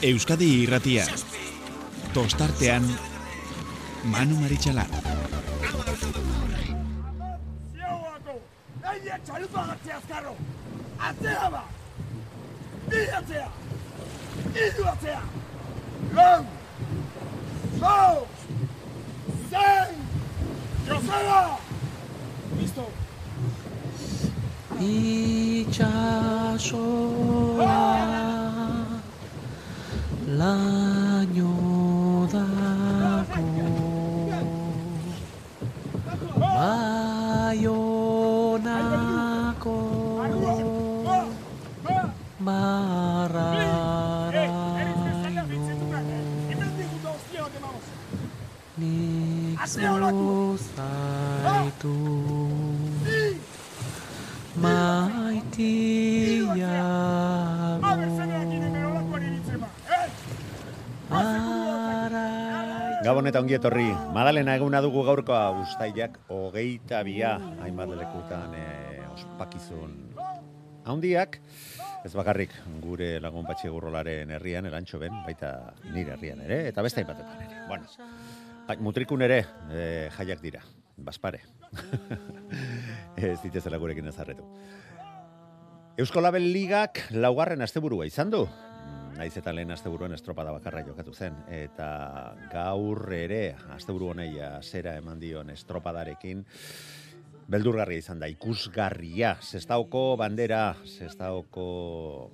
Euskadi irratia. Tostartean, Manu Maritxalar. Nahi txalupa gartzea azkarro! Atzea ba! Bi atzea! Idu atzea! Lau! Lau! Zen! Joseba! Listo! itxasoa laino dago Baionako marraraino nik zuzaitu maitiago Gabon eta ongi etorri. Madalena eguna dugu gaurkoa ustailak hogeita bia hainbat lekutan e, ospakizun handiak. Ez bakarrik gure lagun patxe gurrolaren herrian, elantxo ben, baita nire herrian ere, eta beste hainbatetan ere. Bueno, ai, mutrikun ere e, jaiak dira, baspare. ez ditezela gurekin ezarretu. Eusko Label Ligak laugarren asteburua izan du. Mm, Naiz eta lehen asteburuan estropada bakarra jokatu zen. Eta gaur ere, asteburu honei zera eman dion estropadarekin, beldurgarria izan da, ikusgarria. Sestaoko bandera, sestaoko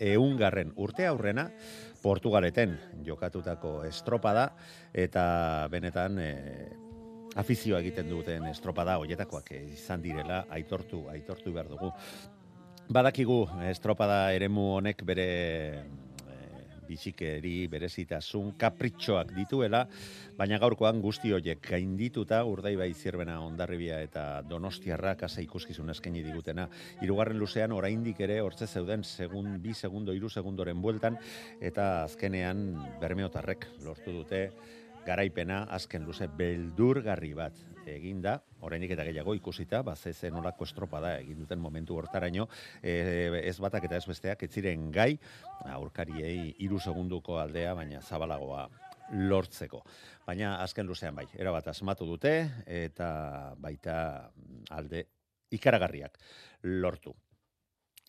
eungarren urte aurrena, Portugaleten jokatutako estropada, eta benetan e, afizioa egiten duten estropada hoietakoak izan direla aitortu aitortu behar dugu. Badakigu estropada eremu honek bere eh, bizikeri, berezitasun, kapritxoak dituela, baina gaurkoan guzti horiek gaindituta urdaibai zirbena ondarribia eta donostiarrak asa ikuskizun eskaini digutena. Hirugarren luzean oraindik ere hortze zeuden segun bi segundo, hiru segundoren bueltan eta azkenean bermeotarrek lortu dute garaipena azken luze beldurgarri bat eginda, oraindik eta gehiago ikusita, ba ze zen olako estropada egin duten momentu hortaraino, e, ez batak eta ez besteak ez ziren gai aurkariei hiru segunduko aldea, baina zabalagoa lortzeko. Baina azken luzean bai, erabat asmatu dute eta baita alde ikaragarriak lortu.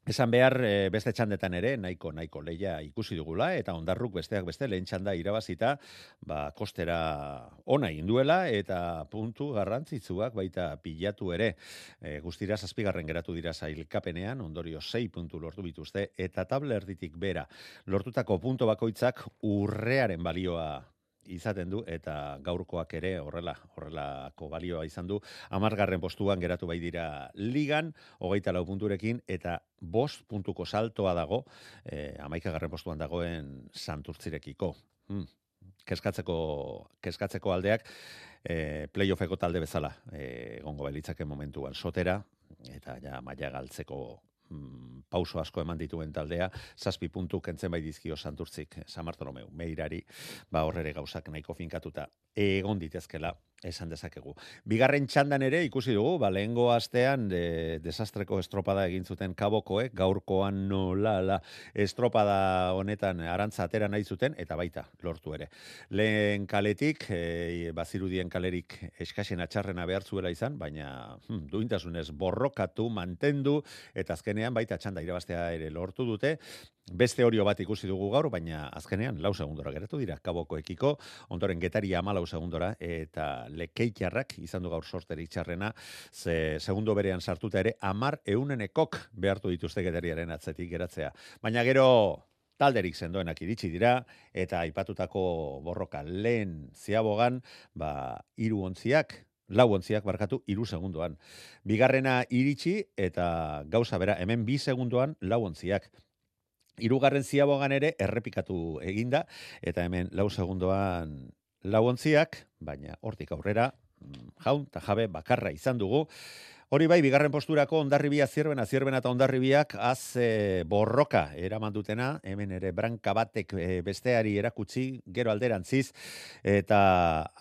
Esan behar eh, beste txandetan ere nahiko nahiko leia ikusi dugula eta ondarruk besteak beste lehen txanda irabazita ba, kostera ona induela eta puntu garrantzitsuak baita pilatu ere. E, guztira zazpigarren geratu dira zailkapenean ondorio 6 puntu lortu bituzte eta table erditik bera. Lortutako punto bakoitzak urrearen balioa izaten du eta gaurkoak ere horrela horrelako balioa izan du amargarren postuan geratu bai dira ligan hogeita lau punturekin eta bost puntuko saltoa dago eh, amaikagarren postuan dagoen santurtzirekiko hmm. keskatzeko, keskatzeko aldeak eh, playoffeko talde bezala eh, egongo belitzake momentuan sotera eta ja maila galtzeko mm, pauso asko eman dituen taldea, zazpi puntu kentzen bai dizkio santurtzik, San Bartolomeu, meirari, ba horrere gauzak nahiko finkatuta egon ditezkela esan dezakegu. Bigarren txandan ere ikusi dugu, ba, lehengo astean de, desastreko estropada egin zuten kabokoek, gaurkoan nola la estropada honetan arantza atera nahi zuten, eta baita lortu ere. Lehen kaletik, e, bazirudien kalerik eskasen atxarrena behar zuela izan, baina hm, duintasunez borrokatu, mantendu, eta azkenean baita txanda irabaztea ere lortu dute, Beste horio bat ikusi dugu gaur, baina azkenean lau segundora geratu dira kaboko ekiko, ondoren getari ama lau segundora, eta lekeitxarrak izan du gaur sorterik txarrena, ze segundo berean sartuta ere, amar eunenekok behartu dituzte getariaren atzetik geratzea. Baina gero talderik sendoenak iritsi dira, eta aipatutako borroka lehen ziabogan, ba, iru ontziak, lau ontziak barkatu iru segundoan. Bigarrena iritsi eta gauza bera, hemen bi segundoan lau ontziak. Hirugarren ziabogan ere errepikatu eginda eta hemen lau segundoan lau ontziak, baina hortik aurrera mm, jaun eta jabe bakarra izan dugu. Hori bai, bigarren posturako ondarribia zierbena, zierbena eta ondarribiak az e, borroka eraman dutena, hemen ere branka batek e, besteari erakutsi, gero alderantziz, eta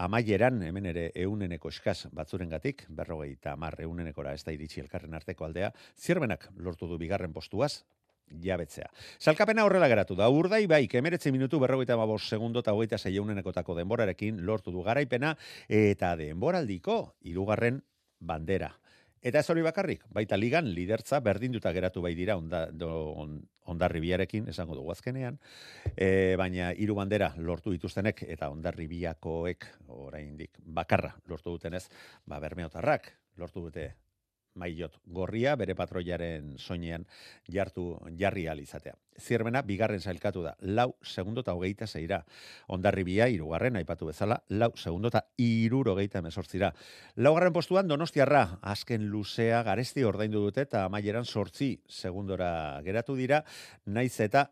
amaieran, hemen ere euneneko eskaz batzuren gatik, berrogei eta mar eunenekora ez da iritsi elkarren arteko aldea, zierbenak lortu du bigarren postuaz, jabetzea. Salkapena horrela geratu da, urdai bai, kemeretzi minutu berrogeita babos segundo eta hogeita zeionenekotako denborarekin lortu du garaipena eta denboraldiko hirugarren bandera. Eta ez hori bakarrik, baita ligan lidertza berdinduta geratu bai dira onda, do, on, ondarribiarekin, esango dugu azkenean, e, baina hiru bandera lortu dituztenek eta ondarribiakoek oraindik bakarra lortu dutenez, ba bermeotarrak lortu dute maillot gorria bere patroiaren soinean jartu jarri izatea. Zierbena bigarren sailkatu da, lau segundo eta hogeita zeira. Ondarribia irugarren aipatu bezala, lau segundo eta iruro geita mesortzira. Laugarren postuan donostiarra, azken luzea garesti ordaindu dute eta amaieran sortzi segundora geratu dira, naiz eta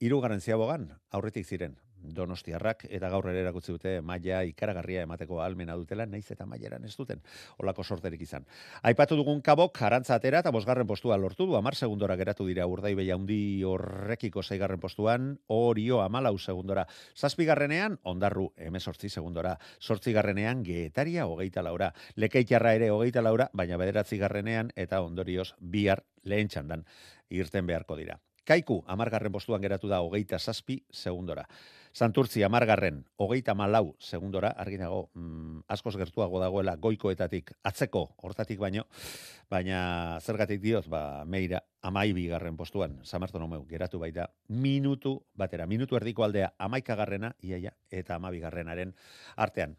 irugarren ziabogan aurretik ziren Donostiarrak eta gaur ere erakutsi dute maila ikaragarria emateko almena dutela naiz eta maileran ez duten olako sorterik izan. Aipatu dugun kabok arantza atera eta bosgarren postua lortu du 10 segundora geratu dira urdaibe handi horrekiko seigarren postuan orio 14 segundora. Zazpigarrenean ondarru 18 segundora. Zortzigarrenean getaria hogeita laura. Lekeitarra ere hogeita laura, baina bederatzi garrenean eta ondorioz bihar lehen txandan irten beharko dira. Kaiku, amargarren postuan geratu da hogeita zazpi segundora. Santurtzi amargarren, hogeita malau segundora, argi dago, mm, askoz gertuago dagoela goikoetatik, atzeko, hortatik baino, baina zergatik diot, ba, meira, amaibi garren postuan, samartu nomeu, geratu baita, minutu batera, minutu erdiko aldea, amaika garrena, iaia, eta amabi garrenaren artean.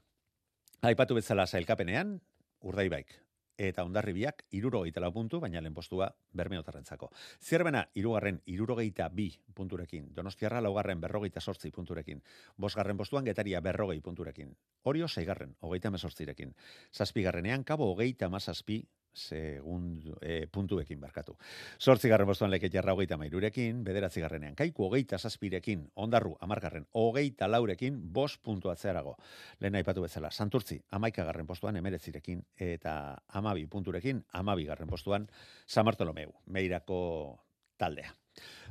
Aipatu bezala zailkapenean, urdai baik, eta ondarribiak irurogeita lau puntu, baina lehen postua bermeotarrentzako. Zierbena, irugarren irurogeita bi punturekin, donostiarra laugarren berrogeita sortzi punturekin, bosgarren postuan getaria berrogei punturekin, orio seigarren, hogeita mesortzirekin, zazpigarrenean kabo hogeita mazazpi segundu, e, puntuekin barkatu. Sortzi garren bostuan leke jarra hogeita mairurekin, bederatzi garrenean kaiku hogeita zazpirekin, ondarru amargarren hogeita laurekin, bos puntu atzearago. Lehen aipatu bezala, santurtzi amaika garren postuan emeretzirekin, eta amabi punturekin, amabi garren postuan, Samartolomeu, meirako taldea.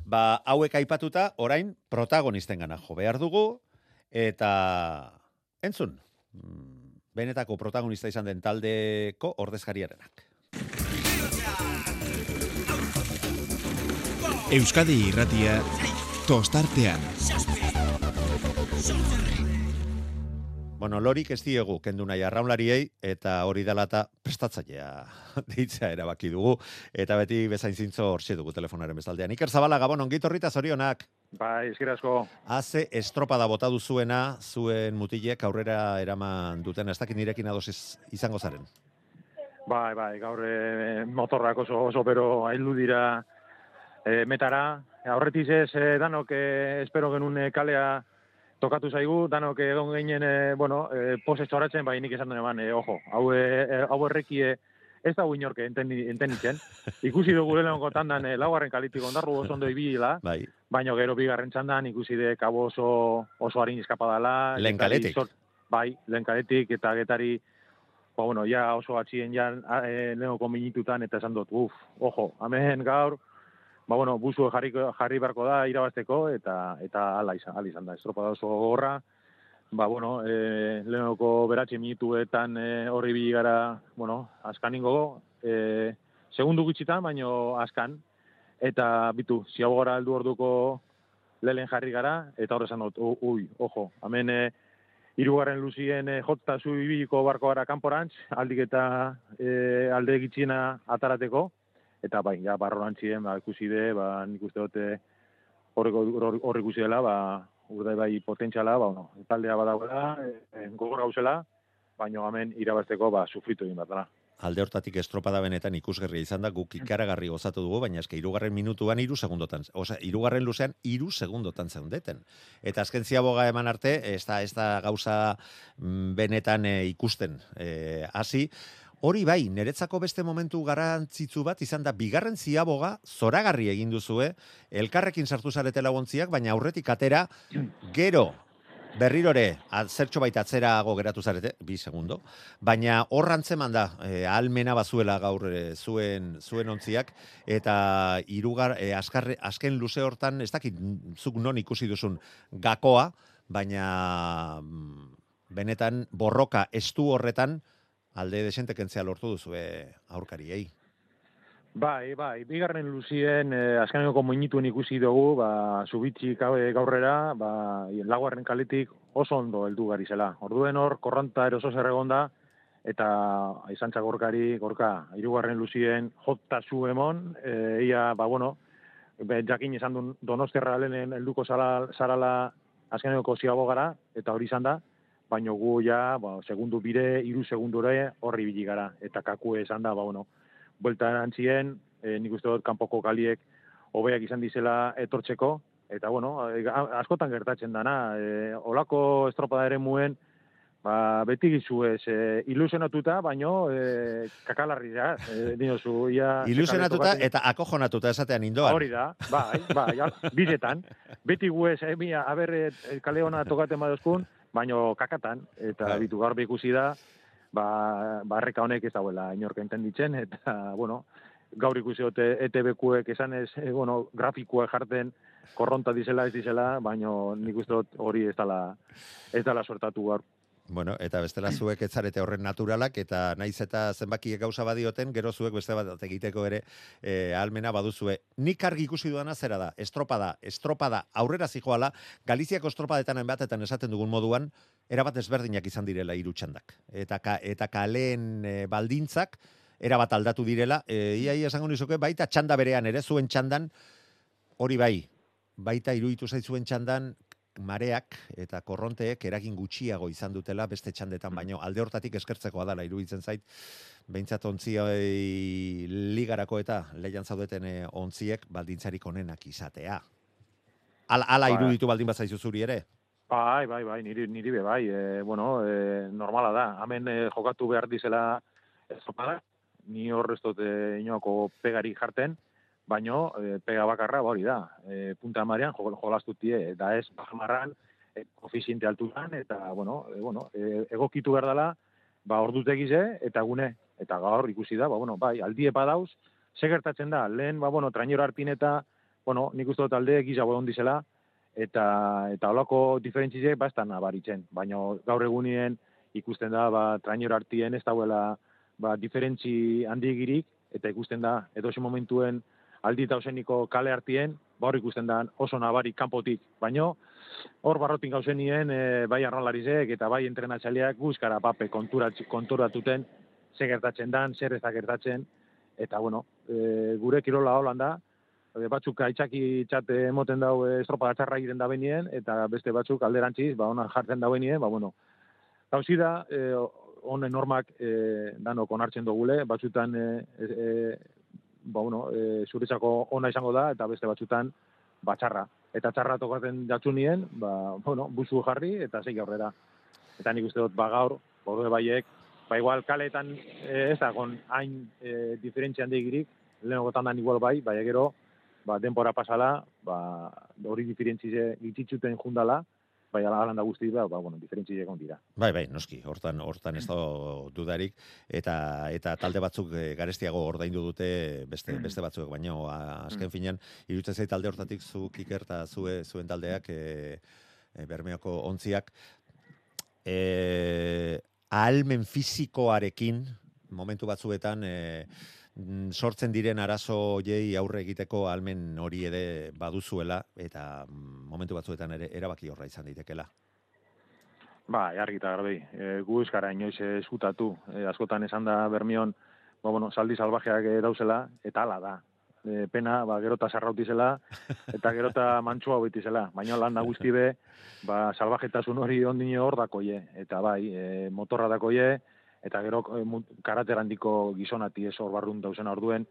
Ba, hauek aipatuta, orain, protagonisten gana jo behar dugu, eta entzun, mm, benetako protagonista izan den taldeko ordezkariarenak. Euskadi irratia tostartean. Bueno, lorik ez diegu kendu nahi arraunlariei eta hori dela eta prestatzailea deitzea erabaki dugu eta beti bezain zintzo horxe dugu telefonaren bezaldean. Iker Zabala, Gabon, ongit horrita zorionak. Bai, izkira asko. Haze estropada bota duzuena zuen mutilek aurrera eraman duten, ez dakit nirekin ados izango zaren. Bai, bai, gaur e, motorrak oso, oso pero aildu dira e, metara. Aurretiz ez, e, danok e, espero genuen e, kalea tokatu zaigu, danok egon ginen, e, bueno, e, pose txoratzen, bai nik esan duen e, ojo, hau, e, hau errekie ez da inorke entenitzen. Ikusi dugu lehenko tandan e, laugarren kalitik ondarru oso ondo ibila, bai. baina gero bigarren txandan ikusi de kabo oso, oso harin izkapadala. Lehen kaletik. bai, lehen kaletik eta getari ba, bueno, ja oso atxien ja e, lehenko minitutan eta esan dut, uf, ojo, hemen gaur, ba, bueno, buzu jarri, jarri barko da irabazteko eta eta ala izan, ala izan da, estropa da oso gorra, ba, bueno, e, lehenoko beratxe minutuetan e, horri bi gara, bueno, askan ingo, e, segundu gutxitan, baino askan, eta bitu, ziago gara aldu orduko lehen jarri gara, eta horre esan dut, ui, ojo, hemen, e, irugarren luzien e, jota zu ibiliko barko gara kanporantz, aldik eta e, alde egitxina atarateko, eta bai, ja, barro lantzien, ba, ikusi de, ba, nik uste dute horri ikusi dela, ba, urdai bai potentxala, ba, no, taldea badagoela, e, gogor gauzela, baino hemen irabazteko, ba, sufritu egin bat dara alde hortatik estropada benetan ikusgerria izan da, guk ikaragarri gozatu dugu, baina eske irugarren minutuan iru segundotan, oza, irugarren luzean iru segundotan zeundeten. Eta azken ziaboga eman arte, ez da, ez da gauza mm, benetan e, ikusten e, hasi, Hori bai, niretzako beste momentu garantzitzu bat izan da bigarren ziaboga zoragarri egin duzue, elkarrekin sartu zarete lagontziak, baina aurretik atera gero Berrirore, zertxo baita atzerago geratu zarete, bi segundo, baina horrantzeman da, e, almena bazuela gaur e, zuen, zuen ontziak, eta irugar, e, askarre, asken luze hortan, ez dakit, zuk non ikusi duzun gakoa, baina mm, benetan borroka estu horretan, alde desente kentzea lortu duzu e, aurkariei. Bai, bai, bigarren luzien, eh, azkeneko moinituen ikusi dugu, ba, zubitxik gabe gaurrera, ba, laguarren kaletik oso ondo heldu gari zela. Orduen hor, korronta eroso zerregonda, eta izantza gorkari, gorka, irugarren luzien jota zu emon, e, ia, ba, bueno, be, jakin izan duen donosterra lehenen helduko zara, zarala azkeneko ziago gara, eta hori izan da, baino gu ja, ba, segundu bire, iru segundure horri bili gara, eta kakue esan da, ba, bueno, buelta erantzien, e, nik uste dut kanpoko kaliek hobeak izan dizela etortzeko, eta bueno, e, a- askotan gertatzen dana, e, olako estropada ere muen, ba, beti gizu ez, e, ilusionatuta, baino e, kakalarri da, e, dinozu, ia... Ilusionatuta eta akojonatuta esatean indoan. Hori da, bai, bai, bidetan, beti gu ez, eh, mia, aber, e, kale hona tokaten badozkun, baino kakatan, eta Bai. bitu gaur be ikusi da, ba, barreka honek ez dauela inork entenditzen, eta, bueno, gaur ikusi dute ETB-kuek esan ez, e, bueno, grafikoa jarten, korronta dizela ez dizela, baino nik uste dut hori ez dala, ez dala sortatu gaur. Bueno, eta bestela zuek ez zarete horren naturalak, eta naiz eta zenbakiek gauza badioten, gero zuek beste bat egiteko ere e, almena baduzue. Nik argi ikusi duana zera da, estropada, estropada aurrera zijoala, Galiziako estropadetan batetan esaten dugun moduan, erabat ezberdinak izan direla hiru txandak. Eta, ka, eta kaleen e, baldintzak, erabat aldatu direla, e, ia, ia esango nizuke, baita txanda berean ere, zuen txandan, hori bai, baita iruditu zaitzuen txandan, mareak eta korronteek eragin gutxiago izan dutela beste txandetan baino alde hortatik eskertzekoa dala iruditzen zait behintzat ontzioi ligarako eta leian zaudeten eh, ontziek baldintzarik onenak izatea. Ala, ala Ba. iruditu baldin bazaizu zuri ere? Bai, bai, bai, niri, niri be bai, e, bueno, e, normala da, hemen e, jokatu behar dizela estropada, ni hor ez dut e, inoako pegari jarten, baino e, pega bakarra ba hori da, e, punta marean jo, jolastutie, da ez bajamarran, e, koefiziente alturan, eta, bueno, e, bueno e, egokitu behar dela, ba ordutegize, eta gune, eta gaur ikusi da, ba, bueno, bai, aldie badauz, ze gertatzen da, lehen, ba, bueno, trainero arpin eta, bueno, nik uste dut alde gisa bodon dizela, eta eta holako diferentziek ba ez da nabaritzen, baina gaur egunien ikusten da ba trainor artien ez dauela ba diferentzi handigirik eta ikusten da edozein momentuen aldi tauseniko kale artien ba hor ikusten da oso nabari kanpotik, baino. Hor barrotin gauzenien e, bai arrolarizek eta bai entrenatzaileak guzkara pape konturat, konturatuten ze gertatzen dan, zer ez da gertatzen. Eta bueno, e, gure kirola holan da, e, batzuk aitzaki txate emoten dau estropa txarra egiten da benien, eta beste batzuk alderantziz, ba, ona jartzen da benien, ba, bueno, gauzi da, honen normak e, danok onartzen dugule, batzutan e, e, ba, bueno, e, zuretzako ona izango da, eta beste batzutan ba, txarra. Eta txarra tokatzen jatsunien, ba, bueno, buzu jarri, eta zei aurrera. Eta nik uste dut, ba, gaur, borde baiek, ba, igual kaletan e, ez da, gon, hain e, diferentzia handigirik, lehenagotan dan igual bai, bai gero, ba, denpora pasala, ba, hori diferentzize gitzitzuten jundala, bai ala da guzti ba, ba bueno, diferentzize egon dira. Bai, bai, noski, hortan hortan ez da dudarik. Eta eta talde batzuk e, garestiago ordaindu dute beste beste batzuk, baina azken finean iruditzen zait talde hortatik zuk Iker ta zue zuen taldeak e, e, Bermeoko ontziak. E, ahalmen fisikoarekin momentu batzuetan e, mm, sortzen diren arazo hoiei aurre egiteko almen hori ere baduzuela eta mm, momentu batzuetan ere erabaki horra izan daitekela. Ba, argi eta garbi, e, gu euskara inoiz eskutatu, e, askotan esan da Bermion, ba, bueno, saldi salvajeak dauzela, eta hala da. E, pena, ba, gerota sarrautizela, eta gerota mantxua hoitizela. Baina lan da guzti be, ba, salvajetasun hori ondino hor dakoie. Eta bai, e, motorra dakoie, eta gero e, mu- karater handiko gizonati ez hor barrun dauzen orduen.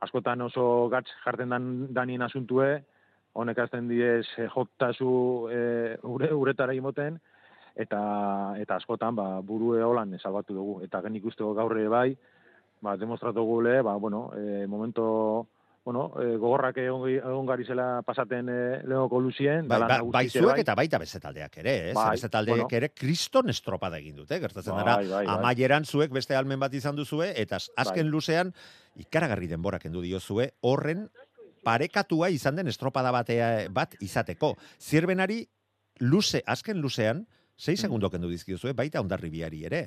Askotan oso gatz jarten dan, danien asuntue, honek azten diez e, jotazu e, ure, uretara imoten, eta eta askotan ba burue holan salbatu dugu eta gen ikusteko gaur ere bai ba demostratu gule ba bueno e, momento bueno e, gogorrak egon, egon garizela pasaten e, lehenoko luzien Bai, ba, bai zuek eta baita beste taldeak ere, ez? Bai, beste taldeek bueno. ere kriston estropada egin dute, gertatzen Bai, dara, bai, bai. amaieran zuek beste almen bat izan duzue, eta az- azken Bai. luzean, ikaragarri denbora kendu diozue, horren parekatua izan den estropada batea, bat izateko. Zirbenari, luze, azken luzean, sei segundo kendu dizkiozue, baita ondarribiari ere.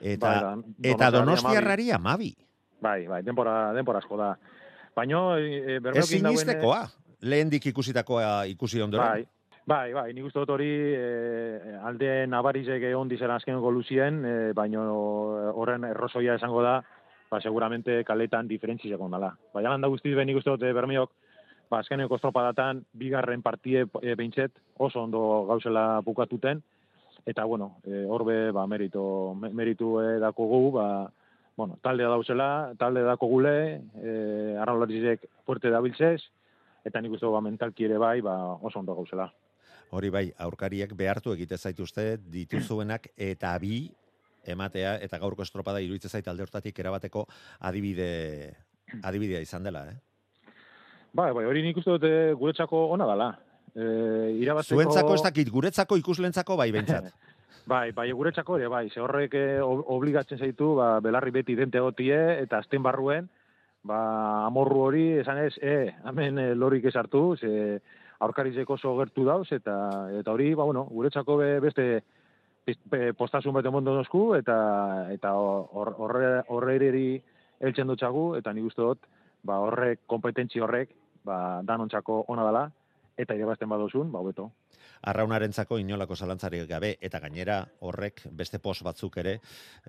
Eta, Bai, da, eta Donostiarrari donostiarrari amabi. Bai, bai, denbora, denbora asko da. Baina, e, Ez sinistekoa, lehendik ikusitakoa ikusi ondoren. Bai, bai, bai, nik uste dut hori e, alde nabarizek egon dizela azkeneko luzien, e, baina horren errozoia esango da, ba, seguramente kaletan diferentzi egon dela. Baina landa guztiz ben nik uste dut e, bermeok, ba, azkeneko estropadatan, bigarren partie e, behintzet, oso ondo gauzela bukatuten, eta bueno, e, horbe, ba, merito, me- meritu e, dako gu, ba, bueno, taldea dauzela, talde dako gule, e, arraulatizek fuerte dabiltzez, eta nik uste ba, mentalki ere bai, ba, oso ondo gauzela. Hori bai, aurkariek behartu egite zaituzte dituzuenak eta bi ematea eta gaurko estropada iruditzen zait alde hortatik erabateko adibide adibidea izan dela, eh? Bai, bai, hori nik uste dut eh, guretzako ona dala. E, irabazteko... Zuentzako ez dakit, guretzako ikuslentzako bai behintzat. Bai, bai, guretzako ere, bai, ze horrek eh, ob- obligatzen zaitu, ba, belarri beti dente gotie, eta azten barruen, ba, amorru hori, esan ez, e, hemen eh, lorik ez hartu, ze aurkarizek oso gertu dauz, eta eta hori, ba, bueno, guretzako be, beste postasun bete mondo nosku, eta eta hor- horre horreri heltzen dutxagu, eta nik uste dut, ba, horrek, kompetentzi horrek, ba, danontzako ona dela, eta irabazten badozun, ba, hobeto. Arraunarentzako inolako zalantzarik gabe eta gainera horrek beste pos batzuk ere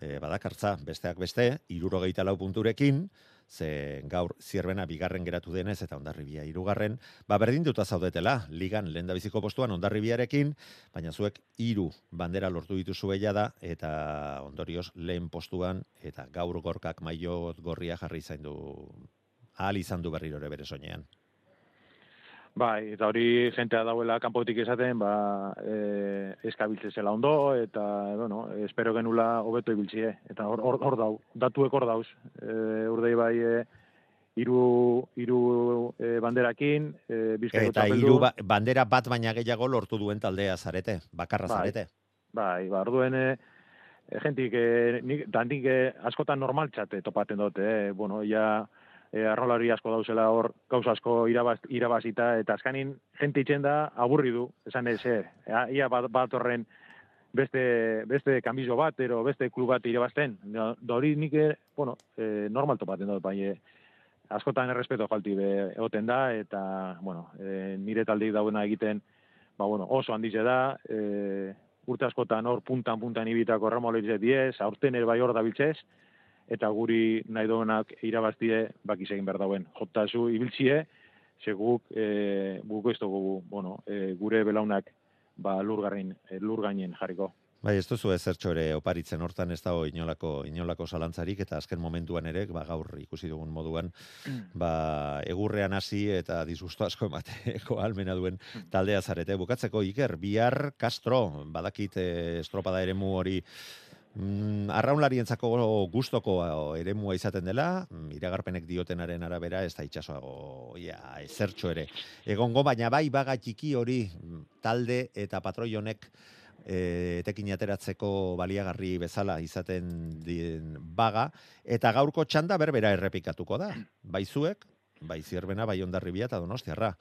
e, badakartza besteak beste, irurogeita lau punturekin, ze gaur zierbena bigarren geratu denez eta ondarribia hirugarren, ba berdinduta zaudetela, ligan lehen biziko postuan ondarribiarekin, baina zuek hiru bandera lortu dituzue da eta ondorioz lehen postuan eta gaur gorkak maio gorria jarri zaindu ahal izan du berriro ere bere soinean. Bai, eta hori jentea dauela kanpotik esaten, ba, e, eskabiltze zela ondo, eta, bueno, espero genula hobeto ibiltzie, eta hor, hor, hor dau, datuek hor dauz. E, urdei bai, e, iru, iru e, banderakin, e, bizkaiko Eta hiru ba, bandera bat baina gehiago lortu duen taldea zarete, bakarra Bai. zarete. Bai, ba, orduen, e, e, jentik, e, nik, dantik e, askotan normaltzat topaten dute, eh? bueno, ja, e, arrolari asko dauzela hor, gauza asko irabaz, irabazita, eta azkanin, jente itxen da, aburri du, esan ez, eh, ea- ia bat, bat horren beste, beste kanbizo bat, ero beste klub bat irabazten. Da hori nik, e, bueno, e, normal topaten dut, bai, e, askotan errespeto falti be, egoten da, eta, bueno, e, nire taldeik dauena egiten, ba, bueno, oso handize da, e, urte askotan hor puntan puntan ibitako remoletze diez, aurten ere bai hor dabiltzez, eta guri nahi duenak irabaztie bakiz egin behar dauen. Jotazu ibiltzie, ze guk, e, guk ez dugu, bueno, e, gure belaunak ba, lurgarrin, e, lurgainen jarriko. Bai, ez duzu ezertxo ere oparitzen hortan ez dago inolako, inolako zalantzarik eta azken momentuan ere, ba, gaur ikusi dugun moduan, ba, egurrean hasi eta disgusto asko emateko almena duen taldea zarete. Bukatzeko Iker, bihar Castro, badakit eh, estropada eremu hori Mm, arraunlarientzako gustoko eremua izaten dela, mm, iragarpenek diotenaren arabera ez da itxasoago ja, ezertxo ere. Egongo, baina bai baga txiki hori mm, talde eta patroi honek e, etekin ateratzeko baliagarri bezala izaten dien baga, eta gaurko txanda berbera errepikatuko da. Bai zuek, bai zierbena, bai ondarribia eta donostiarra.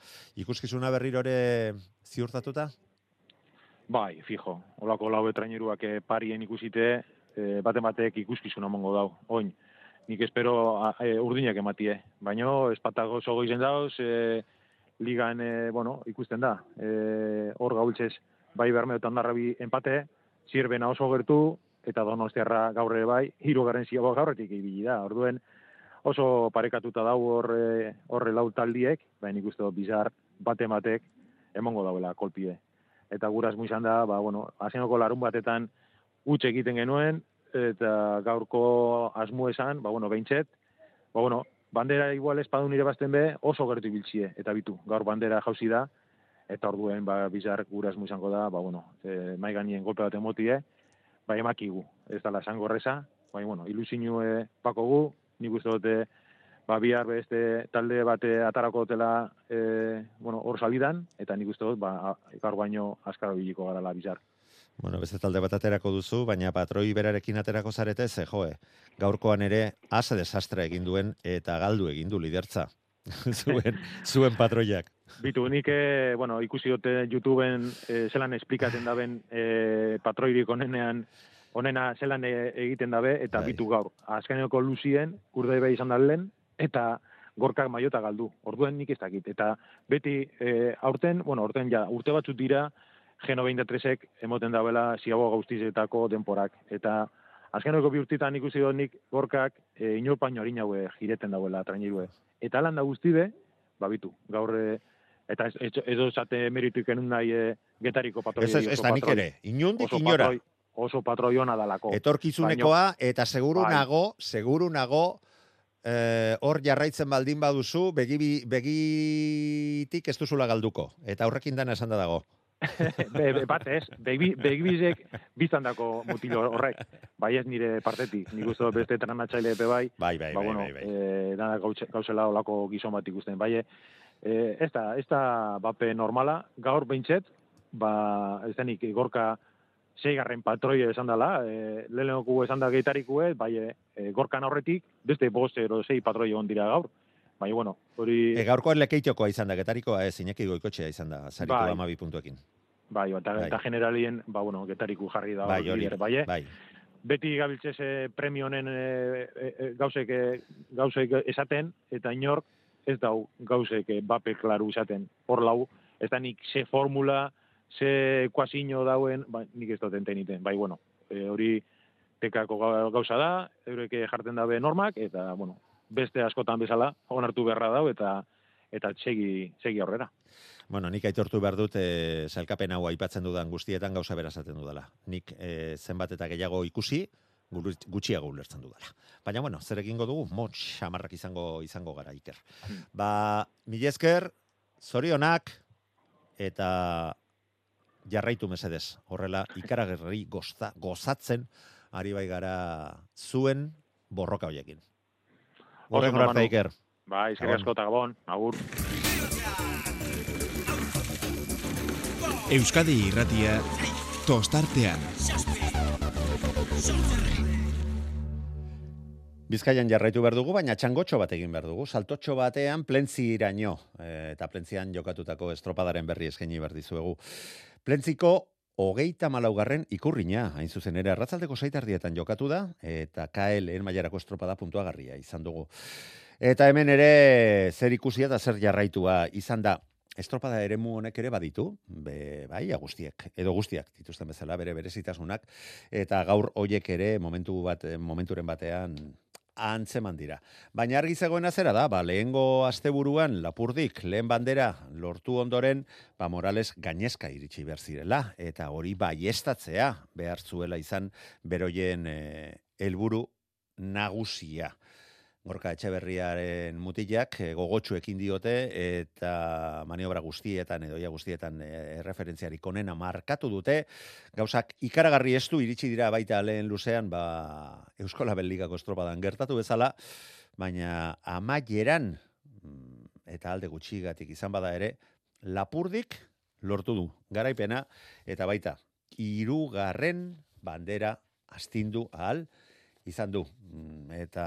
Ikuskizuna berriro ere ziurtatuta? Bai, fijo. Olako lau traineruak eh, parien ikusite, eh, baten batek ikuskizuna mongo dau. Oin, nik espero a, e, urdinak ematie. Baina, espatago zogo izen dauz, e, ligan, e, bueno, ikusten da. E, hor gaultzez, bai bermeo eta ondarrabi empate, zirbena oso gertu, eta donostiarra gaur ere bai, hirugarren ziago gaurretik ibili da. Orduen, oso parekatuta dau hor e, horre lau taldiek, baina nik uste dut bizar bate batek emongo dauela kolpie eta guraz izan da, ba, bueno, asenoko larun batetan utxe egiten genuen, eta gaurko asmo esan, ba, bueno, behintzet, ba, bueno, bandera igual espadun irabazten be, oso gertu ibiltzie, eta bitu, gaur bandera jauzi da, eta orduen, ba, bizar guraz izango da, ba, bueno, e, mai gainien golpe bat emotie, ba, emakigu, ez dala esango reza, ba, bueno, ilusinu pakogu, nik uste dute, ba, bihar beste talde bate atarako dela e, bueno, hor salidan, eta nik uste dut, ba, gaur baino askaro biliko garala bizar. Bueno, beste talde bat aterako duzu, baina patroi berarekin aterako zarete, ze joe, gaurkoan ere ase desastre egin duen eta galdu egin du lidertza. zuen, zuen patroiak. Bitu, nik, e, bueno, ikusi dute YouTubeen e, zelan esplikatzen daben e, patroirik onenean onena zelan e- egiten dabe, eta Bai. bitu gaur. Azkeneko luzien, urde be izan da lehen, eta gorkak maiota galdu. Orduen nik ez dakit. Eta beti e, aurten, bueno, aurten ja, urte batzuk dira, Geno 23ek emoten dabela ziago gaustizetako denporak. Eta azkeneko bi urtitan ikusi dut nik gorkak e, inor paino harin haue jireten dauela trainirue. Eta alan da guztide, babitu. Gaur, e, eta ez, ez, esate meritu ikenun nahi e, getariko patroi. Ez, ez, da nik ere, inundik inora. oso patroi ona dalako. Etorkizunekoa, eta seguru Bai. nago, seguru nago, eh, hor jarraitzen baldin baduzu, begi, begitik ez duzula galduko. Eta horrekin dana esan da dago. be, be, bat ez, begi, begibizek biztan dako mutilo horrek. Bai ez nire partetik, nik uste beste tranatzaile epe bai, Bai, bai, ba, bai, bueno, bai, bai. eh, dana gauzela olako gizon bat ikusten. Bai, eh, ez da, ez da bape normala, gaur behintzet, ba, ez denik gorka seigarren patroia esan dela, e, lehenoko esan da geitarikue, bai, e, gorkan horretik, beste bost ero sei patroi egon dira gaur. Bai, bueno, hori... E, gaurkoan lekeitiokoa izan da, getarikoa ez, Iñaki goikotxea izan da, zaritu Bai. amabi puntuekin. Bai, eta, Bai. eta generalien, ba, bueno, getariku jarri da. Bai, hor hori, bai, eh? bai. beti gabiltzez e, premio honen e, e, e, gauzek, e, gauzek esaten, eta inork ez dau gauzek e, bape klaru esaten. Hor lau, ez da nik ze formula, ze kuasino dauen, ba, nik ez dut enteniten. Bai, bueno, e, hori tekako ga- gauza da, eurek jartzen dabe normak, eta, bueno, beste askotan bezala, onartu beharra dau, eta eta segi, segi aurrera. Bueno, nik aitortu behar dut, e, zailkapen hau aipatzen dudan guztietan gauza berazaten dudala. Nik e, zenbat eta gehiago ikusi, gutxiago ulertzen dudala. Baina, bueno, zer egingo dugu, motx xamarrak izango izango gara, Iker. Hmm. Ba, mila esker, zorionak, eta jarraitu mesedez. Horrela, ikaragerri goza, gozatzen, ari bai gara zuen borroka hoiekin. Horren arte, Manu. Iker. Ba, Gabon. asko eta gabon, agur. Euskadi irratia tostartean. Bizkaian jarraitu behar dugu, baina txangotxo bat egin behar dugu. Saltotxo batean plentzi iraino, eh, eta plentzian jokatutako estropadaren berri eskaini behar dizuegu. Plentziko hogeita malaugarren ikurrina, hain zuzen ere, arratzaldeko zaitardietan jokatu da, eta KL lehen mailarako estropada puntuagarria izan dugu. Eta hemen ere zer ikusia eta zer jarraitua izan da. Estropada eremu honek ere baditu, be, bai, guztiek, edo guztiak dituzten bezala, bere berezitasunak, eta gaur hoiek ere momentu bat, momenturen batean antzeman dira. Baina argi zegoena zera da, ba, lehengo asteburuan lapurdik lehen bandera lortu ondoren, ba, Morales gainezka iritsi behar zirela, eta hori baiestatzea behar zuela izan beroien eh, helburu nagusia. Gorka Etxeberriaren mutilak e, gogotsu ekin diote eta maniobra guztietan edo ia guztietan e, referentziarik onena markatu dute. Gauzak ikaragarri estu iritsi dira baita lehen luzean ba, Euskola Belligako estropadan gertatu bezala, baina amaieran mm, eta alde gutxigatik izan bada ere, lapurdik lortu du garaipena eta baita hirugarren bandera astindu ahal izan du Mm, eta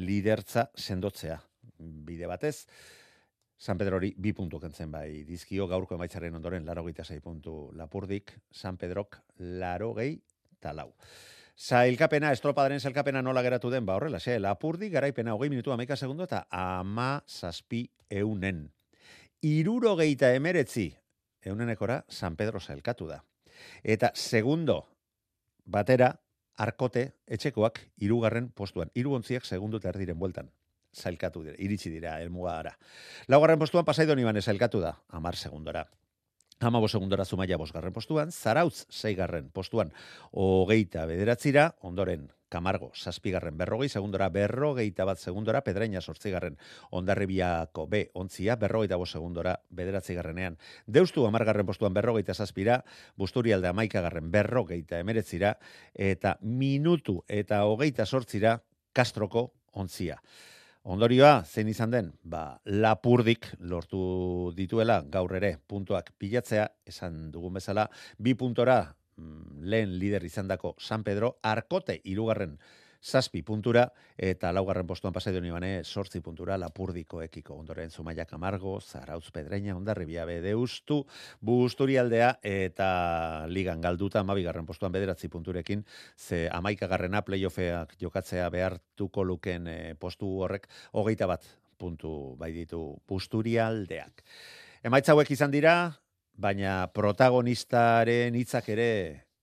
lidertza sendotzea bide batez San Pedrori bi puntu kentzen bai dizkio gaurko emaitzaren ondoren laro sei puntu lapurdik, San Pedrok laro gehi talau. Zailkapena, estropadaren zailkapena nola geratu den, ba horrela, xe, lapurdi garaipena hogei minutu amaika segundo eta ama zazpi eunen. Iruro geita emeretzi, eunenekora San Pedro zailkatu da. Eta segundo, batera, arkote etxekoak hirugarren postuan. Hiru ontziak segundu eta erdiren bueltan. Zailkatu dira, iritsi dira, elmugara. Laugarren postuan pasaidon iban zailkatu da, amar segundora. Amabo segundora zumaia bosgarren postuan, Zarautz seigarren postuan, hogeita bederatzira, ondoren Kamargo, zazpigarren berrogei, segundora berrogeita bat segundora, Pedraina sortzigarren, ondarribiako B, ontzia, berrogeita bo segundora, bederatzigarrenean. Deustu amargarren postuan berrogeita zazpira, Busturialde amaikagarren berrogeita emeretzira, eta minutu eta hogeita sortzira, Kastroko ontzia. Ondorioa, zein izan den, ba, lapurdik lortu dituela gaur ere puntuak pilatzea, esan dugun bezala, bi puntora lehen lider izandako San Pedro, arkote irugarren zazpi puntura, eta laugarren postuan pasai duen ibane, sortzi puntura, lapurdiko ekiko, ondoren zumaiak amargo, zarautz pedreina, ondarri biabe deustu, busturialdea, eta ligan galduta, amabigarren postuan bederatzi punturekin, ze amaikagarrena playoffeak jokatzea behartuko luken eh, postu horrek, hogeita bat puntu bai ditu busturialdeak. Emaitza hauek izan dira, baina protagonistaren hitzak ere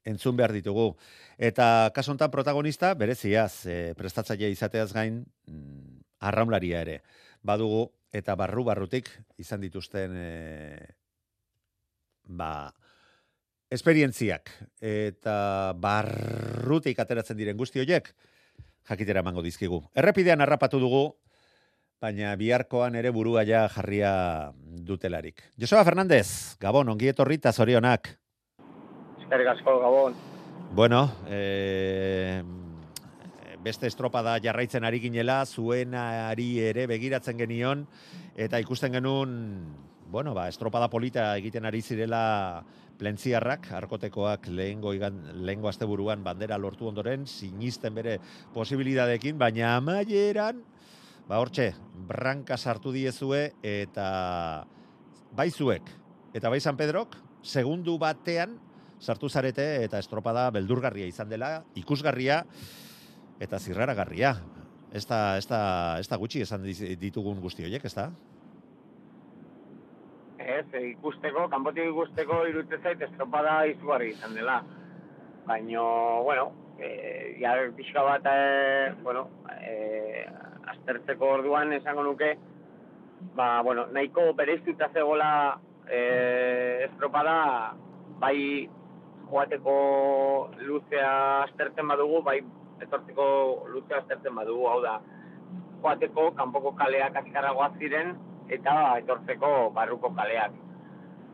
entzun behar ditugu. Eta kasu honetan protagonista bereziaz, e, prestatzaile izateaz gain mm, arraunlaria ere. Badugu eta barru barrutik izan dituzten e, ba esperientziak eta barrutik ateratzen diren guzti horiek jakitera emango dizkigu. Errepidean harrapatu dugu baina biharkoan ere burua ja jarria dutelarik. Joseba Fernandez, Gabon, ongi etorri eta zorionak. Eskerrik asko, Gabon. Bueno, e, beste estropada jarraitzen ari ginela, zuen ari ere begiratzen genion, eta ikusten genuen, bueno, ba, estropada polita egiten ari zirela plentziarrak, arkotekoak lehengo, igan, lehengo asteburuan bandera lortu ondoren, sinisten bere posibilidadekin, baina amaieran, Ba hortxe, branka sartu diezue eta bai zuek eta bai San Pedrok segundu batean sartu zarete eta estropada beldurgarria izan dela, ikusgarria eta zirraragarria. Ez da, ez da, ez da gutxi esan ditugun guzti horiek, ez da? Ez, ikusteko, kanpotik ikusteko irutze zait estropada izugarri izan dela. Baina, bueno, e, ja, pixka bat, e, bueno, e, aztertzeko orduan esango nuke, ba, bueno, nahiko bereiztuta zegoela e, estropada, bai joateko luzea aztertzen badugu, bai etortzeko luzea aztertzen badugu, hau da, joateko kanpoko kaleak azkarragoa ziren, eta etortzeko barruko kaleak.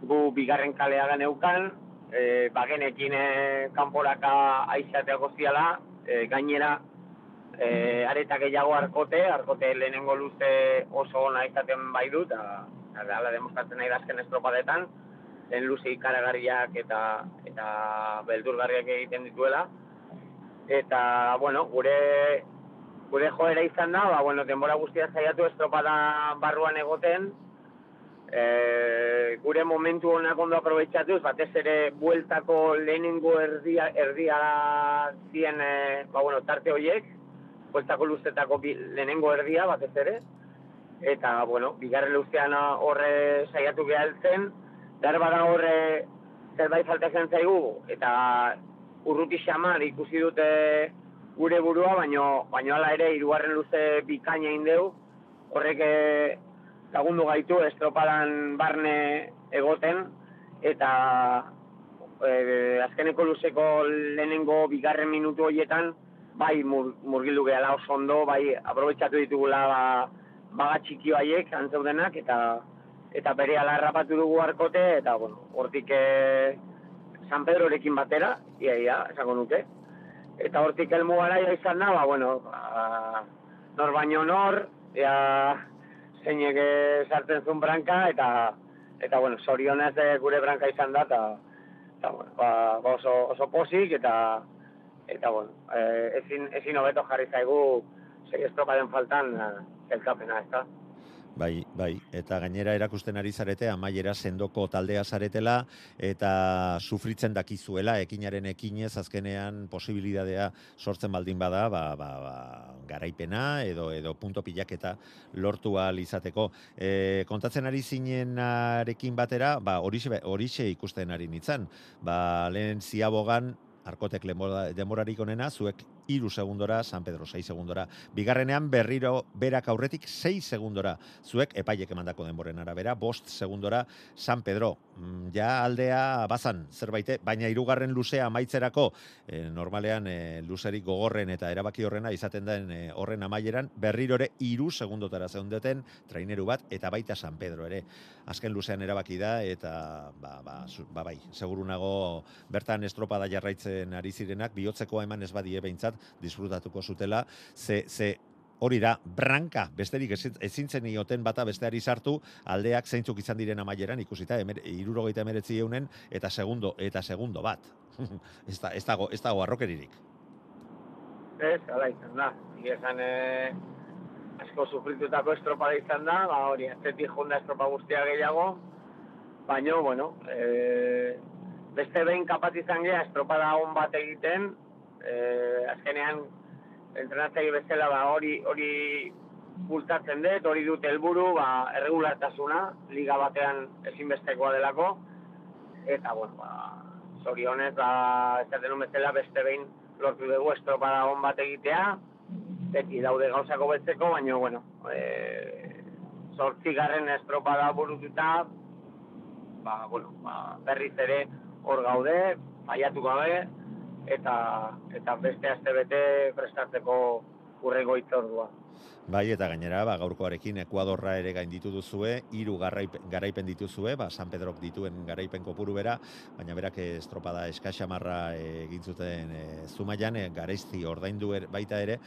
Gu bigarren kalea ganeukan, e, bagenekin e, kanporaka aizateako ziala, e, gainera e, areta gehiago arkote, arkote lehenengo luze oso ona izaten bai dut, eta ala demostratzen nahi dazken estropadetan, lehen luze ikaragarriak eta, eta beldurgarriak egiten dituela. Eta, bueno, gure, gure joera izan da, ba, bueno, denbora guztia zaiatu estropada barruan egoten, e, gure momentu honak ondo aprobetsatuz, batez ere bueltako lehenengo erdia, erdia zien, e, ba, bueno, tarte horiek, bueltako luzetako bi, lehenengo erdia, batez ere. Eta, bueno, bigarren luzean horre saiatu gehaltzen, dar bada horre zerbait faltatzen zaigu, eta urruti xamar ikusi dute gure burua, baino, baino ala ere hirugarren luze bikaina indeu, horrek eh, lagundu gaitu estropadan barne egoten, eta e, azkeneko luzeko lehenengo bigarren minutu horietan, bai mur, murgildu gehala oso ondo, bai aprobetsatu ditugula ba, baga txiki haiek antzeudenak eta eta bere alarrapatu dugu arkote eta bueno, hortik e, San Pedrorekin batera, ia ia, esango nuke. Eta hortik elmu gara izan da, ba, bueno, ba, nor baino nor, ea zeinek sartzen zuen branka, eta, eta bueno, sorionez gure branka izan da, eta, eta bueno, ba, oso, oso posik, eta, eta bueno, eh, ezin, ezin hobeto jarri zaigu sei den faltan eh, elkapena, ez da? Bai, bai, eta gainera erakusten ari zarete, amaiera sendoko taldea zaretela, eta sufritzen dakizuela, ekinaren ekinez, azkenean posibilidadea sortzen baldin bada, ba, ba, ba, garaipena, edo edo punto pilaketa lortu ahal izateko. E, kontatzen ari zinenarekin batera, ba, horixe ikusten ari nintzen. Ba, lehen ziabogan, Arkotek demorarik onena, zuek iru segundora, San Pedro 6 segundora. Bigarrenean berriro berak aurretik 6 segundora. Zuek epaiek emandako denboren arabera, bost segundora San Pedro. Mm, ja aldea bazan, zerbaite, baina irugarren luzea amaitzerako, e, normalean e, luzerik gogorren eta erabaki horrena izaten den e, horren amaieran, berrirore iru segundotara zeundeten traineru bat, eta baita San Pedro ere. Azken luzean erabaki da, eta ba, ba, ba bai, segurunago bertan estropada jarraitzen ari zirenak, bihotzeko eman ez badie behintzat, disfrutatuko zutela, ze, ze hori da, branka, besterik ezin zen ioten bata besteari sartu, aldeak zeintzuk izan diren amaieran, ikusita, emer, irurogeita emeretzi eunen, eta segundo, eta segundo bat. ez, da, ez, dago, ez dago arrokeririk. ustez, ala izan da. Egia esan, e, asko sufritutako estropada izan da, ba hori, atzetik jonda estropa guztia gehiago, baina, bueno, e, beste behin kapat izan geha estropada on bat egiten, e, azkenean, entrenatzei bezala ba, hori hori bultatzen dut, hori dut helburu, ba, erregulartasuna, liga batean ezinbestekoa delako, eta, bueno, ba, zorionez, ba, ez da bezala beste behin lortu dugu estropada on bat egitea, beti daude gauzako betzeko, baina, bueno, e, garren estropada burututa, ba, bueno, ba, berriz ere hor gaude, faiatu gabe, eta, eta beste aste bete prestatzeko urrego itzordua. Bai, eta gainera, ba, gaurkoarekin Ekuadorra ere gain ditu duzue, hiru garaipen dituzue, ba, San Pedrok dituen garaipen kopuru bera, baina berak estropada eskaxamarra egin zuten e, zumaian, e, garaizti ordaindu er, baita ere,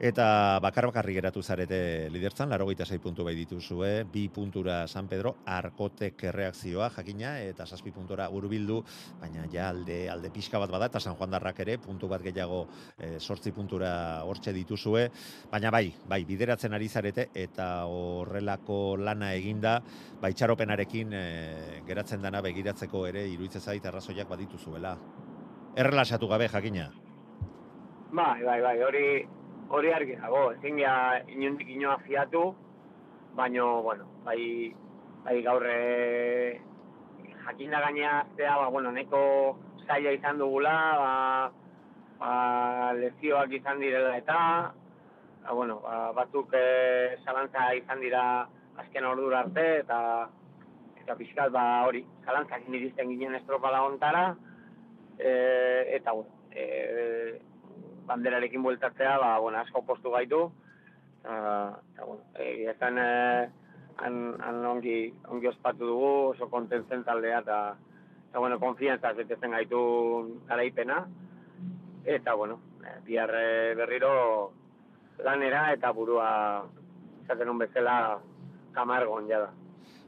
Eta bakar bakarri geratu zarete lidertzan, laro sei puntu bai dituzue, bi puntura San Pedro, arkotek reakzioa jakina, eta saspi puntura urbildu, baina ja alde, alde pixka bat bada, eta San Juan Darrak ere, puntu bat gehiago e, sortzi puntura hortxe dituzue, baina bai, bai, bideratzen ari zarete, eta horrelako lana eginda, bai txaropenarekin e, geratzen dana begiratzeko ere, iruitze zait, arrazoiak badituzuela. Errelasatu gabe, jakina. Bai, bai, bai, hori hori argi dago, ezin gea inundik inoa fiatu, baino, bueno, bai, bai gaurre jakinda gainea zea, ba, bueno, neko zaila izan dugula, ba, ba, lezioak izan direla eta, ba, bueno, ba, batzuk e, zalantza izan dira azken ordura arte, eta eta pixkat, ba, hori, zalantzak niristen ginen estropada ontara, e, eta, bueno, e, banderarekin bueltatzea, ba, bueno, asko postu gaitu. Eta, bueno, egia ezan, eh, han, han ongi, ongi ospatu dugu, oso kontentzen taldea, eta, eta bueno, konfianza zetezen gaitu garaipena. Eta, bueno, eh, bihar eh, berriro lanera eta burua zaten un bezala kamargon jada.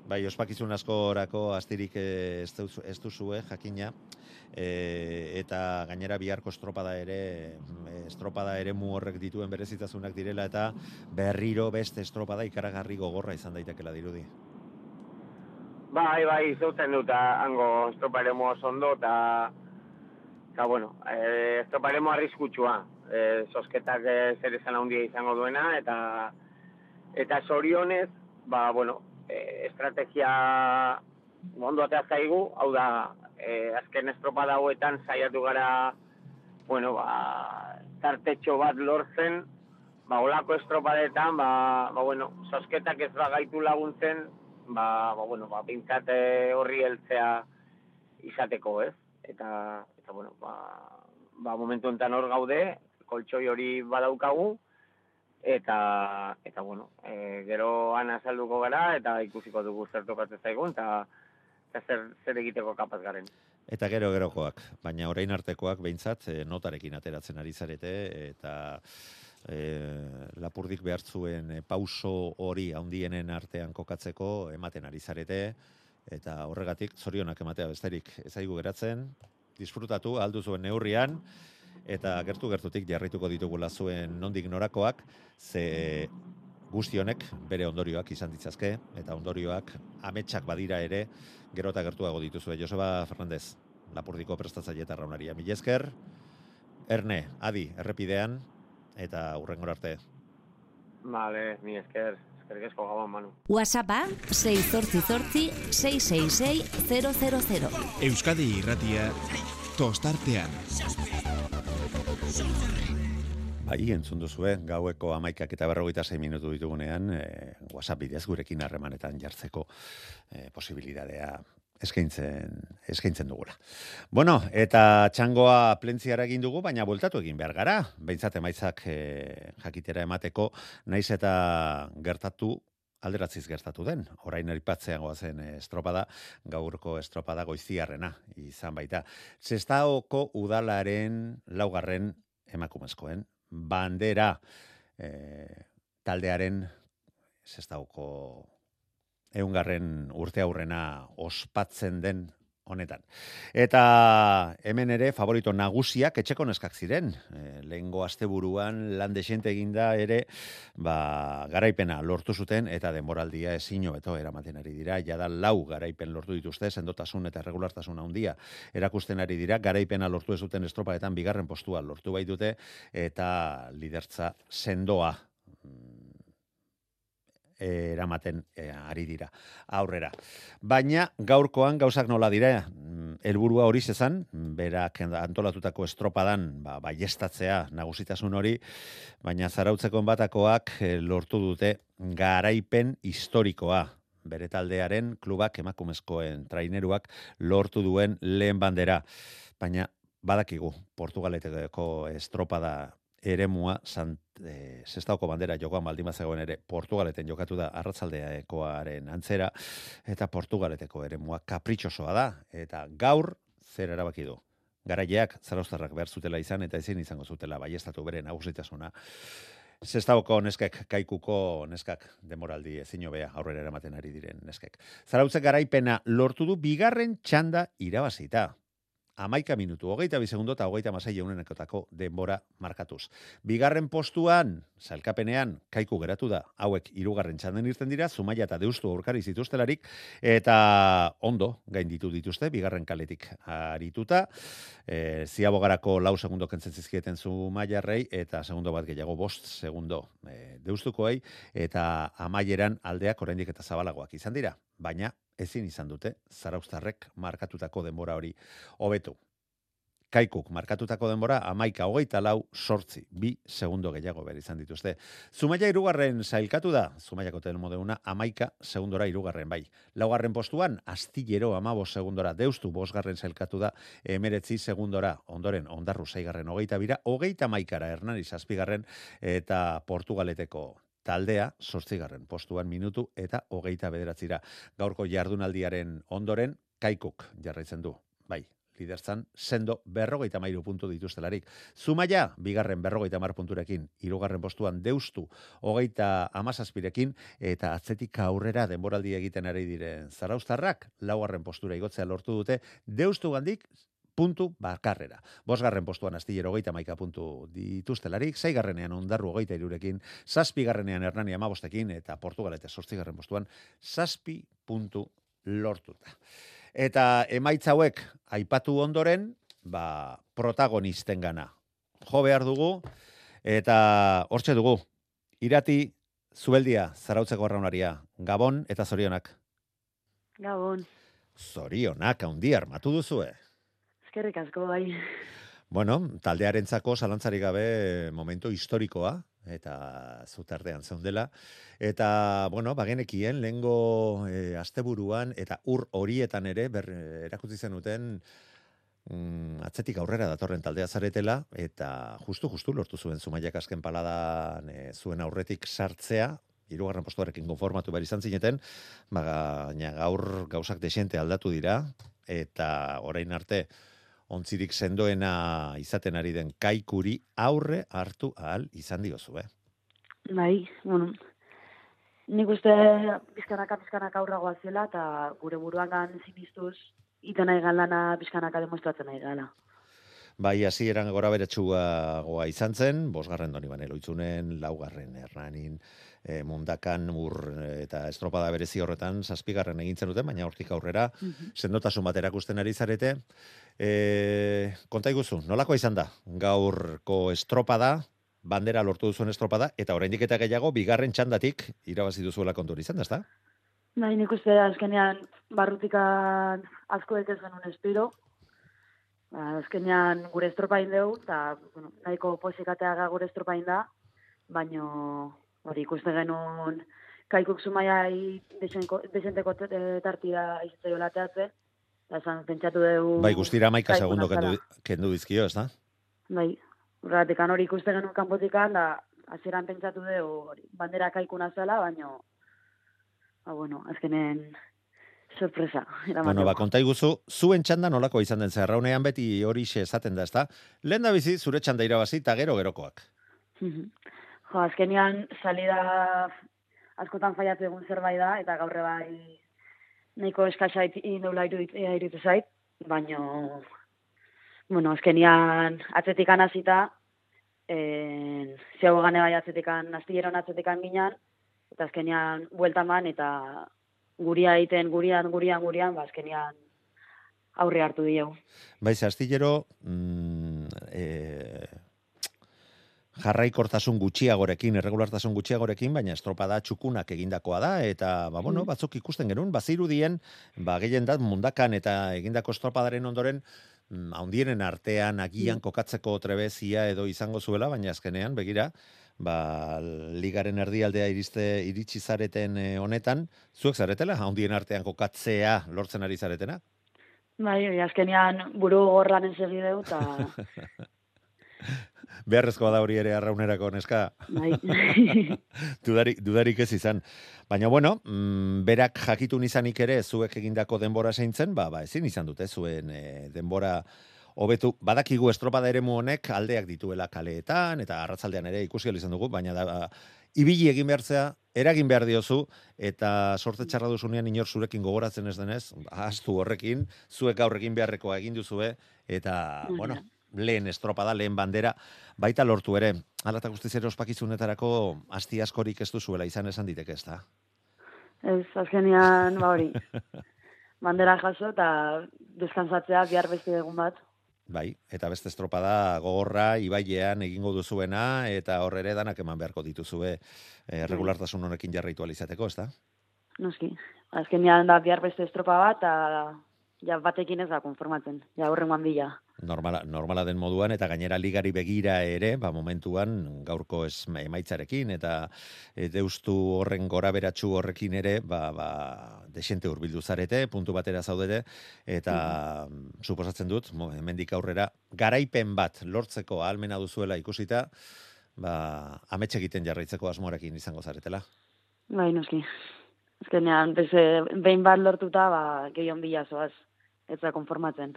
Bai, ospakizun askorako astirik ez, duzue, jakina, e, eta gainera biharko estropada ere mm, estropada ere mu horrek dituen berezitasunak direla eta berriro beste estropada ikaragarri gogorra izan daitekela dirudi. Bai, bai, zeutzen dut hango estropa ere ondo eta eta bueno, e, estropa ere arriskutsua e, sosketak e, zer esan handia izango duena eta eta sorionez ba, bueno, e, estrategia ondo atea zaigu, hau da, e, azken estropada hauetan saiatu gara bueno, ba, tartetxo bat lortzen, ba, olako estropadetan, ba, ba, bueno, sosketak ez da gaitu laguntzen, ba, ba, bueno, ba, pintzate horri heltzea izateko, ez? Eta, eta bueno, ba, ba, momentu enten hor gaude, koltsoi hori badaukagu, eta, eta bueno, e, gero ana salduko gara, eta ikusiko dugu zertokatzen zaigun, eta, zer, zer egiteko kapaz garen. Eta gero gerokoak, baina orain artekoak behintzat e, notarekin ateratzen ari zarete eta e, lapurdik behartzuen e, pauso hori handienen artean kokatzeko ematen ari zarete eta horregatik zorionak ematea besterik ezaigu geratzen, disfrutatu aldu zuen neurrian eta gertu gertutik jarrituko ditugula zuen nondik norakoak ze guzti honek bere ondorioak izan ditzazke eta ondorioak ametsak badira ere gero eta gertuago dituzu. Joseba Fernandez, lapurdiko prestatzaile eta raunaria. Mil esker, erne, adi, errepidean eta urrengor arte. Vale, mi esker, eskerkezko gabon, Manu. WhatsAppa 6 666 000. Euskadi irratia tostartean. Bai, entzun duzue, gaueko amaikak eta berrogeita zei minutu ditugunean, e, WhatsApp bidez gurekin harremanetan jartzeko e, posibilidadea eskaintzen, eskaintzen dugula. Bueno, eta txangoa plentziara egin dugu, baina bultatu egin behar gara, behintzat emaitzak e, jakitera emateko, naiz eta gertatu alderatziz gertatu den. Orain eripatzean goazen estropada, gaurko estropada goiziarrena izan baita. Zestaoko udalaren laugarren emakumezkoen bandera e, taldearen zestauko eungarren urte aurrena ospatzen den honetan. Eta hemen ere favorito nagusiak etxeko neskak ziren. E, lehengo asteburuan lan desente eginda ere ba, garaipena lortu zuten eta denboraldia ezin beto eramaten ari dira. Jada lau garaipen lortu dituzte, sendotasun eta regulartasun handia erakusten ari dira. Garaipena lortu ez duten estropaetan bigarren postua lortu bai dute eta lidertza sendoa eramaten e, ari dira aurrera. Baina gaurkoan gauzak nola dira, mm, helburua hori zezan, berak antolatutako estropadan ba, baiestatzea nagusitasun hori, baina zarautzeko batakoak e, lortu dute garaipen historikoa bere taldearen klubak emakumezkoen traineruak lortu duen lehen bandera. Baina badakigu, Portugaleteko estropada eremua sant, e, sestaoko bandera jokoan baldin zegoen ere Portugaleten jokatu da arratzaldeakoaren antzera eta Portugaleteko eremua kapritxosoa da eta gaur zer erabaki du? Garaileak zaraustarrak behar zutela izan eta ezin izango zutela baiestatu bere nagusitasuna. Zestaoko neskek, kaikuko neskak, demoraldi ezin bea aurrera eramaten ari diren neskek. Zarautzek garaipena lortu du bigarren txanda irabazita amaika minutu, hogeita bi segundo eta hogeita masai jaunenekotako denbora markatuz. Bigarren postuan, salkapenean, kaiku geratu da, hauek irugarren txanden irten dira, zumaia eta deustu aurkari zituztelarik, eta ondo, gain ditu dituzte, bigarren kaletik arituta, e, ziabogarako lau segundo kentzen zizkieten zumaia rei, eta segundo bat gehiago bost segundo e, deustukoei, eta amaieran aldeak oraindik eta zabalagoak izan dira, baina ezin izan dute zaraustarrek markatutako denbora hori hobetu. Kaikuk markatutako denbora amaika hogeita lau sortzi, bi segundo gehiago behar izan dituzte. Zumaia irugarren zailkatu da, Zumaiako telmodeuna amaika segundora irugarren bai. Laugarren postuan, astillero amabo segundora, deustu bosgarren zailkatu da, emeretzi segundora, ondoren, ondarru zaigarren hogeita bira, hogeita maikara hernani zazpigarren, eta Portugaleteko taldea sortzigarren postuan minutu eta hogeita bederatzira. Gaurko jardunaldiaren ondoren, kaikuk jarraitzen du. Bai, liderzan, sendo berrogeita mairu puntu dituztelarik. Zumaia, bigarren berrogeita mar punturekin, irugarren postuan deustu, hogeita amazazpirekin, eta atzetik aurrera denboraldi egiten ari diren zaraustarrak, laugarren postura igotzea lortu dute, deustu gandik, puntu bakarrera. Bosgarren postuan astillero hogeita maika puntu dituztelarik, zaigarrenean ondarru hogeita irurekin, zazpi garrenean hernani amabostekin, eta Portugal eta sortzigarren postuan, zazpi puntu lortuta. Eta emaitza hauek aipatu ondoren, ba, protagonisten gana. Jo behar dugu, eta hortxe dugu, irati zubeldia zarautzeko arraunaria, Gabon eta Zorionak. Gabon. Zorionak, haundi armatu duzu, eh? Eskerrik asko bai. Bueno, taldearentzako zalantzari gabe momento historikoa eta zutardean zeundela eta bueno, bagenekien lengo e, asteburuan eta ur horietan ere ber, erakutsi zenuten mm, atzetik aurrera datorren taldea zaretela eta justu justu lortu zuen Zumaiak azken paladan e, zuen aurretik sartzea hirugarren postuarekin konformatu behar izan zineten, baina gaur gauzak desente aldatu dira, eta orain arte, ontzirik sendoena izaten ari den kaikuri aurre hartu ahal izan diozu, eh? Bai, bueno, nik uste bizkanaka bizkanaka aurragoa zela, eta gure buruan gan zinistuz, iten nahi lana bizkanaka demostratzen nahi gala. Bai, hasi eran gora goa izan zen, bosgarren doni banelo itzunen, laugarren erranin, e, mundakan ur eta estropada berezi horretan zazpigarren egintzen duten, baina hortik aurrera mm sendotasun bat erakusten ari zarete. E, konta iguzu, nolako izan da? Gaurko estropada, bandera lortu duzuen estropada, eta oraindik eta gehiago, bigarren txandatik irabazi duzuela kontur izan da, ezta? Bai, nik uste azkenean barrutikan asko ez genuen espiro. Ba, azkenean gure estropain dugu, eta bueno, nahiko posikatea gure estropain da, baino hori ikuste genuen kaikuk zumaia desenteko tartida izatea lateatze, eta esan pentsatu dugu... Bai, guztira maika segundo kendu, kendu bizkio, ez da? Bai, urratekan hori ikuste genuen kanpotikan, da azeran pentsatu dugu hori, bandera kaikuna zela, baino, ba, bueno, azkenen sorpresa. Bueno, ba, konta iguzu, zuen txanda nolako izan den zerraunean beti hori esaten da, ez da? Lehen da bizi, zure txanda irabazi, eta gero gerokoak. Jo, azkenian salida askotan faiatu egun zerbait da, eta gaurre bai nahiko eskasa indola iruditu zait. baino, bueno, azkenian atzetikan hasita, eh, zeago gane bai atzetikan, astilleron atzetikan ginean, eta azkenian bueltaman, eta guria egiten, gurian, gurian, gurian, ba, azkenian aurre hartu diegu. Bai, ze astillero, mm, e, jarraikortasun gutxiagorekin, irregulartasun gutxiagorekin, baina estropada txukunak egindakoa da, eta, ba, bueno, batzuk ikusten genuen, bazirudien, ba, gehien dat, mundakan eta egindako estropadaren ondoren, mm, haundienen artean agian kokatzeko trebezia edo izango zuela, baina azkenean, begira, ba, ligaren erdialdea iriste, iritsi zareten eh, honetan, zuek zaretela, haundien artean kokatzea lortzen ari zaretena? Bai, azkenian buru gorlanen segi deu, eta Beharrezkoa da hori ere arraunerako neska. bai. dudarik, dudarik ez izan. Baina bueno, mm, berak jakitun izanik ere zuek egindako denbora zeintzen, ba, ba ezin izan dute zuen eh, denbora hobetu. Badakigu estropada eremu honek aldeak dituela kaleetan eta arratzaldean ere ikusi izan dugu, baina da ibili egin behartzea, eragin behar diozu, eta sorte txarra duzunean inor zurekin gogoratzen ez denez, ahaztu horrekin, zuek gaur egin beharrekoa egin duzue, eta, Mhm. bueno, lehen estropada, lehen bandera, baita lortu ere. Hala eta guztiz ere ospakizunetarako asti askorik ez duzuela izan esan diteke ez da. Ez, azkenian, ba hori. Bandera jaso eta deskansatzea bihar beste egun bat. Bai, eta beste estropada gogorra, ibailean egingo duzuena, eta horre ere danak eman beharko dituzue eh, regulartasun honekin jarraitu alizateko, ez da? Noski. Azkenian da bihar beste estropa bat, eta ja batekin ez da konformatzen. Ja horrengoan bila. normala, normala den moduan eta gainera ligari begira ere, ba momentuan gaurko ez emaitzarekin eta e, deustu horren gora beratxu horrekin ere, ba, ba desente hurbildu zarete, puntu batera zaudete eta suposatzen dut, hemendik aurrera garaipen bat lortzeko ahalmena duzuela ikusita, ba amets egiten jarraitzeko asmoarekin izango zaretela. Bai, noski. Azkenean, beze, behin bat lortuta, ba, gehion bila zoaz. Ez da konformatzen.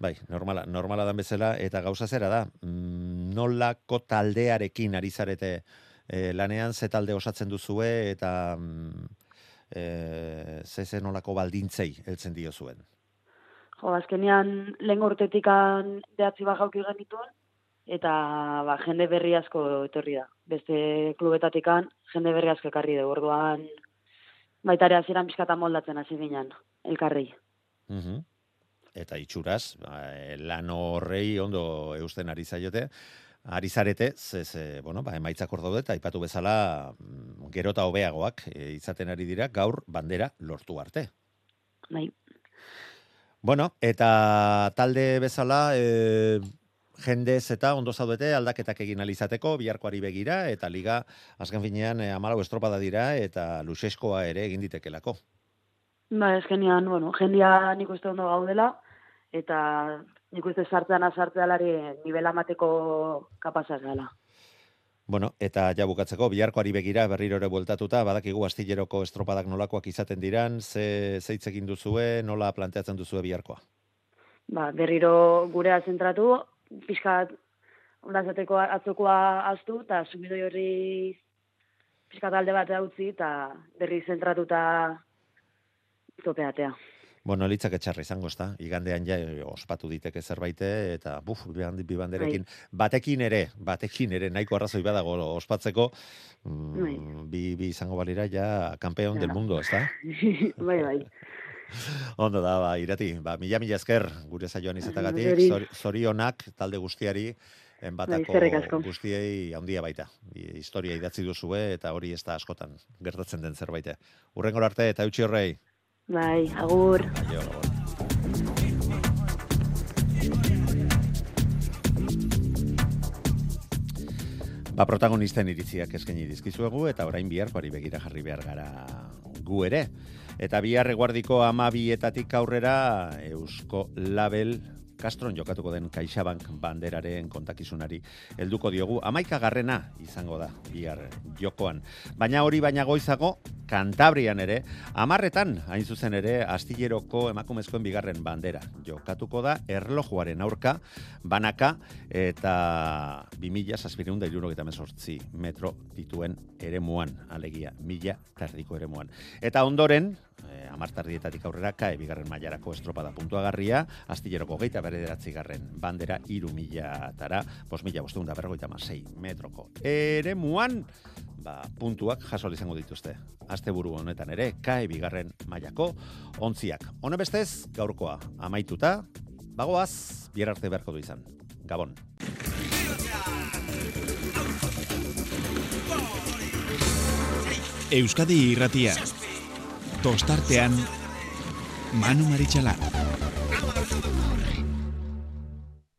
Bai, normala, normala dan bezala, eta gauza zera da, mm, nolako taldearekin ari zarete e, lanean, ze talde osatzen duzue, eta e, ze ze nolako baldintzei heltzen dio zuen. Jo, azkenean, lehen urtetikan behatzi bat jauki genituen, eta ba, jende berri asko etorri da. Beste klubetatikan, jende berri asko ekarri du. Orduan, baita ere hasieran pixkata moldatzen hasi ginen, elkarri. Mhm. Eta itxuraz, ba, e, lan horrei ondo eusten ari zaiote, ari zarete, ze, ze, bueno, ba, emaitzak hor daude, eta aipatu bezala, mm, gero eta hobeagoak e, izaten ari dira, gaur bandera lortu arte. Bai, Bueno, eta talde bezala, e, jendez eta ondo zaudete aldaketak egin alizateko, biharkoari begira, eta liga azken finean e, amalau estropada dira, eta luseskoa ere egin ditekelako. Ba, eskenean, bueno, jendia nik uste ondo gaudela, eta nik uste sartzean azartzealari nivela mateko kapazaz gala. Bueno, eta ja bukatzeko, biharkoari begira berriro ere bueltatuta, badakigu astilleroko estropadak nolakoak izaten diran, ze zeitzekin duzue, nola planteatzen duzue biharkoa. Ba, berriro gurea zentratu, pixkat ondazateko atzokoa aztu, eta sumidoi horri pixkat alde bat utzi, eta berri zentratuta topeatea. Bueno, litzak etxarra izango, ezta? Igandean ja eh, ospatu diteke zerbaite eta buf, bi band- bi banderekin batekin ere, batekin ere nahiko arrazoi badago ospatzeko, mm, bi, bi izango balira ja campeón del mundo, ezta? bai, bai. Ondo da, ba, irati, ba, mila mila esker gure saioan izatagatik, Zuri. zor, zorionak talde guztiari, enbatako Bai, guztiei handia baita. Historia idatzi duzue eta hori ez da askotan gertatzen den zerbait. Urrengor arte eta utzi horrei. Bai, agur. Aio, gabon. Ba, protagonisten iritziak eskaini dizkizuegu eta orain biharkoari begira jarri behar gara gu ere. Eta bihar eguardiko amabietatik aurrera Eusko Label Castron jokatuko den Caixabank banderaren kontakizunari helduko diogu. Amaika garrena izango da bihar jokoan. Baina hori baina goizago, Kantabrian ere, amarretan hain zuzen ere astilleroko emakumezkoen bigarren bandera. Jokatuko da erlojuaren aurka, banaka eta 2000 zazpireun da irurogeita metro dituen eremuan, alegia, mila tardiko eremuan. Eta ondoren, e, amartardietatik aurrera kae bigarren mailarako estropada puntuagarria, astilleroko geita bederatzi garren bandera iru mila tara, bos mila bosteun da berrogeita masei metroko. Ere muan, ba, puntuak jaso izango dituzte. Asteburu honetan ere, kae bigarren mailako ontziak. Hone bestez, gaurkoa amaituta, bagoaz, bierarte beharko du izan. Gabon. Euskadi irratia tostartean Manu Maritxalar.